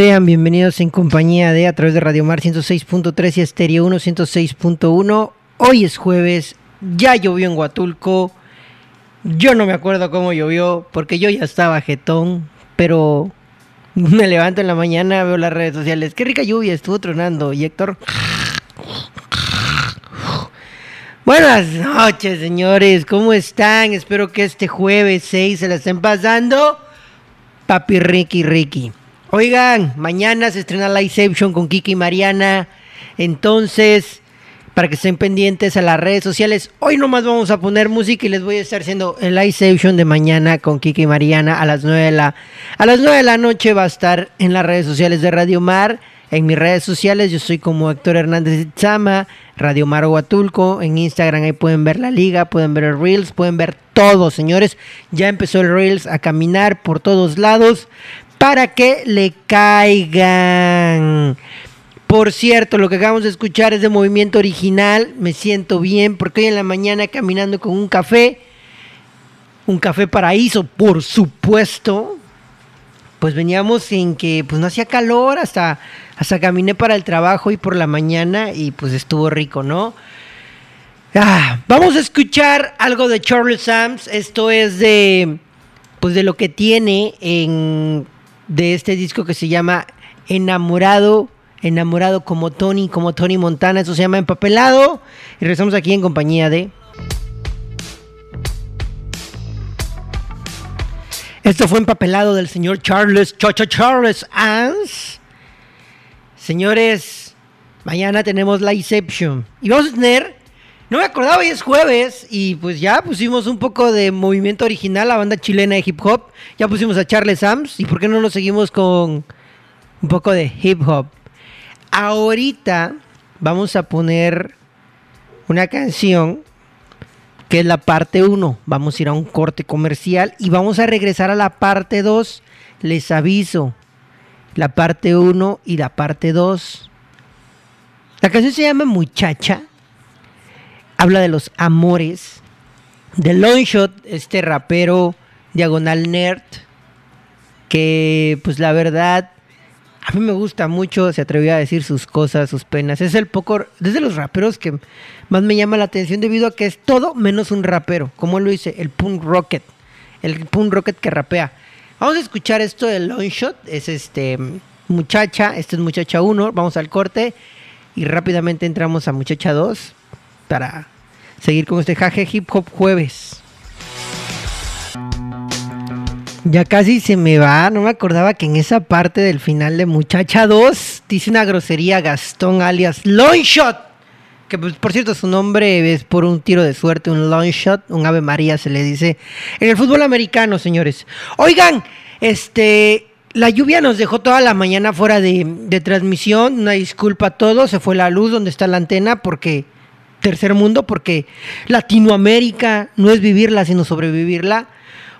Sean bienvenidos en compañía de a través de Radio Mar 106.3 y Estéreo 1 106.1. Hoy es jueves, ya llovió en Huatulco. Yo no me acuerdo cómo llovió porque yo ya estaba jetón, pero me levanto en la mañana, veo las redes sociales. Qué rica lluvia, estuvo tronando. Y Héctor. Buenas noches, señores. ¿Cómo están? Espero que este jueves 6 se la estén pasando. Papi Ricky Ricky. Oigan, mañana se estrena Liveception con Kiki y Mariana. Entonces, para que estén pendientes a las redes sociales, hoy nomás vamos a poner música y les voy a estar haciendo el Liveception de mañana con Kiki y Mariana a las 9 de la, a las 9 de la noche. Va a estar en las redes sociales de Radio Mar. En mis redes sociales, yo soy como Héctor Hernández Itzama, Radio Mar Huatulco. En Instagram ahí pueden ver la liga, pueden ver el Reels, pueden ver todo, señores. Ya empezó el Reels a caminar por todos lados para que le caigan. Por cierto, lo que acabamos de escuchar es de movimiento original. Me siento bien porque hoy en la mañana caminando con un café, un café paraíso, por supuesto. Pues veníamos en que pues no hacía calor hasta hasta caminé para el trabajo y por la mañana y pues estuvo rico, ¿no? Ah, vamos a escuchar algo de Charles Sams. Esto es de pues de lo que tiene en de este disco que se llama Enamorado, enamorado como Tony, como Tony Montana, eso se llama Empapelado. Y regresamos aquí en compañía de... Esto fue empapelado del señor Charles Chocho Charles Ans. Señores, mañana tenemos la Inception. Y vamos a tener no me acordaba, hoy es jueves y pues ya pusimos un poco de movimiento original, la banda chilena de hip hop. Ya pusimos a Charles Sams y ¿por qué no nos seguimos con un poco de hip hop? Ahorita vamos a poner una canción que es la parte 1. Vamos a ir a un corte comercial y vamos a regresar a la parte 2. Les aviso, la parte 1 y la parte 2. La canción se llama Muchacha habla de los amores de Longshot, este rapero diagonal nerd, que pues la verdad a mí me gusta mucho, se atrevió a decir sus cosas, sus penas. Es el poco, desde los raperos que más me llama la atención debido a que es todo menos un rapero, como lo dice, el punk rocket, el punk rocket que rapea. Vamos a escuchar esto de Longshot, es este muchacha, este es muchacha 1, vamos al corte y rápidamente entramos a muchacha 2 para seguir con este jaje hip hop jueves. Ya casi se me va, no me acordaba que en esa parte del final de Muchacha 2 dice una grosería Gastón alias Longshot, que pues, por cierto su nombre es por un tiro de suerte, un Longshot, un Ave María se le dice en el fútbol americano, señores. Oigan, este, la lluvia nos dejó toda la mañana fuera de, de transmisión, una disculpa a todos, se fue la luz donde está la antena porque tercer mundo porque Latinoamérica no es vivirla, sino sobrevivirla.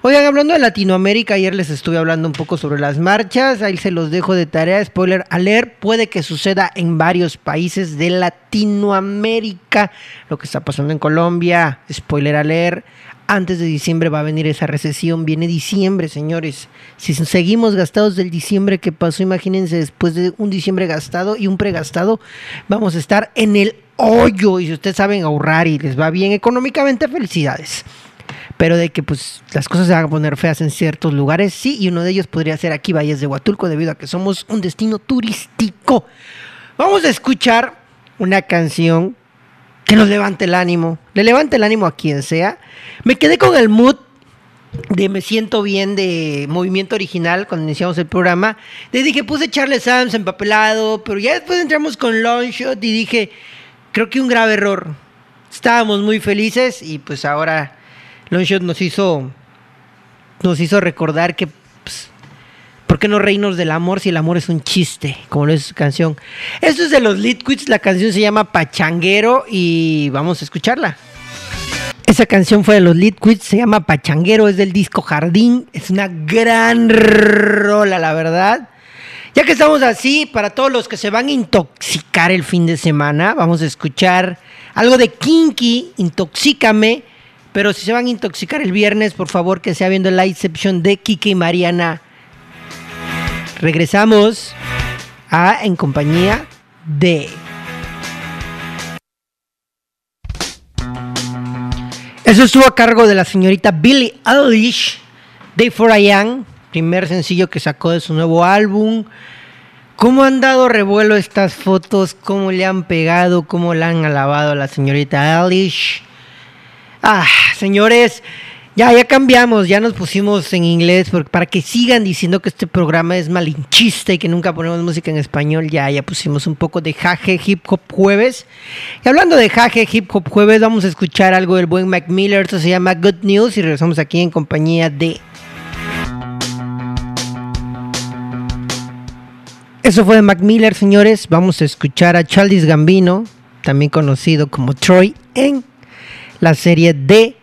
Oigan, hablando de Latinoamérica, ayer les estuve hablando un poco sobre las marchas, ahí se los dejo de tarea, spoiler alert, puede que suceda en varios países de Latinoamérica, lo que está pasando en Colombia, spoiler alert, antes de diciembre va a venir esa recesión, viene diciembre, señores, si seguimos gastados del diciembre que pasó, imagínense después de un diciembre gastado y un pregastado, vamos a estar en el hoyo. Y si ustedes saben ahorrar y les va bien económicamente, felicidades. Pero de que pues las cosas se van a poner feas en ciertos lugares, sí, y uno de ellos podría ser aquí Valles de Huatulco, debido a que somos un destino turístico. Vamos a escuchar una canción que nos levante el ánimo, le levante el ánimo a quien sea. Me quedé con el mood de Me Siento Bien de Movimiento Original cuando iniciamos el programa. Le dije, puse Charles Sams empapelado, pero ya después entramos con Longshot y dije, creo que un grave error. Estábamos muy felices y pues ahora Longshot nos hizo, nos hizo recordar que ¿Por qué no reinos del amor si el amor es un chiste? Como lo es su canción. Esto es de los Litquits, la canción se llama Pachanguero y vamos a escucharla. Esa canción fue de los Litquits, se llama Pachanguero, es del disco Jardín, es una gran rola, la verdad. Ya que estamos así, para todos los que se van a intoxicar el fin de semana, vamos a escuchar algo de Kinky, Intoxícame. Pero si se van a intoxicar el viernes, por favor que sea viendo la excepción de Kike y Mariana Regresamos a En compañía de... Eso estuvo a cargo de la señorita Billie Eilish, Day for I Am, primer sencillo que sacó de su nuevo álbum. ¿Cómo han dado revuelo estas fotos? ¿Cómo le han pegado? ¿Cómo le han alabado a la señorita Eilish? Ah, señores, ya, ya cambiamos, ya nos pusimos en inglés para que sigan diciendo que este programa es malinchista y que nunca ponemos música en español. Ya, ya pusimos un poco de Jaje Hip Hop Jueves. Y hablando de Jaje Hip Hop Jueves, vamos a escuchar algo del buen Mac Miller. Esto se llama Good News y regresamos aquí en compañía de. Eso fue de Mac Miller, señores. Vamos a escuchar a Charles Gambino, también conocido como Troy, en la serie de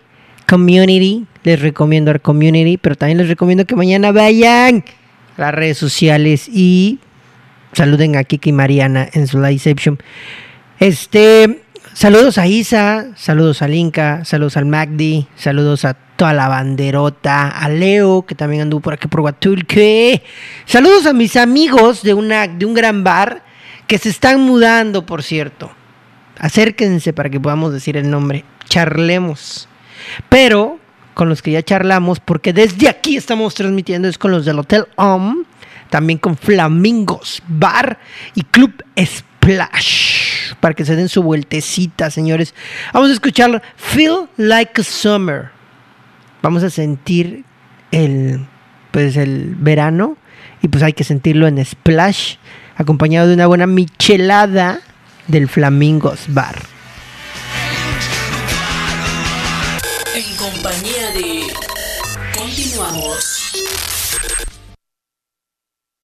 Community. Les recomiendo a Community, pero también les recomiendo que mañana vayan a las redes sociales y saluden a Kiki y Mariana en su liveception. Este, saludos a Isa, saludos a Linka, saludos al Magdi, saludos a toda la banderota, a Leo, que también anduvo por aquí por Huatulque. Saludos a mis amigos de, una, de un gran bar que se están mudando, por cierto. Acérquense para que podamos decir el nombre. Charlemos. Pero con los que ya charlamos, porque desde aquí estamos transmitiendo, es con los del Hotel Om, también con Flamingos Bar y Club Splash, para que se den su vueltecita, señores. Vamos a escuchar Feel Like Summer. Vamos a sentir el, pues el verano y pues hay que sentirlo en Splash, acompañado de una buena michelada del Flamingos Bar. Compañía de... Continuamos.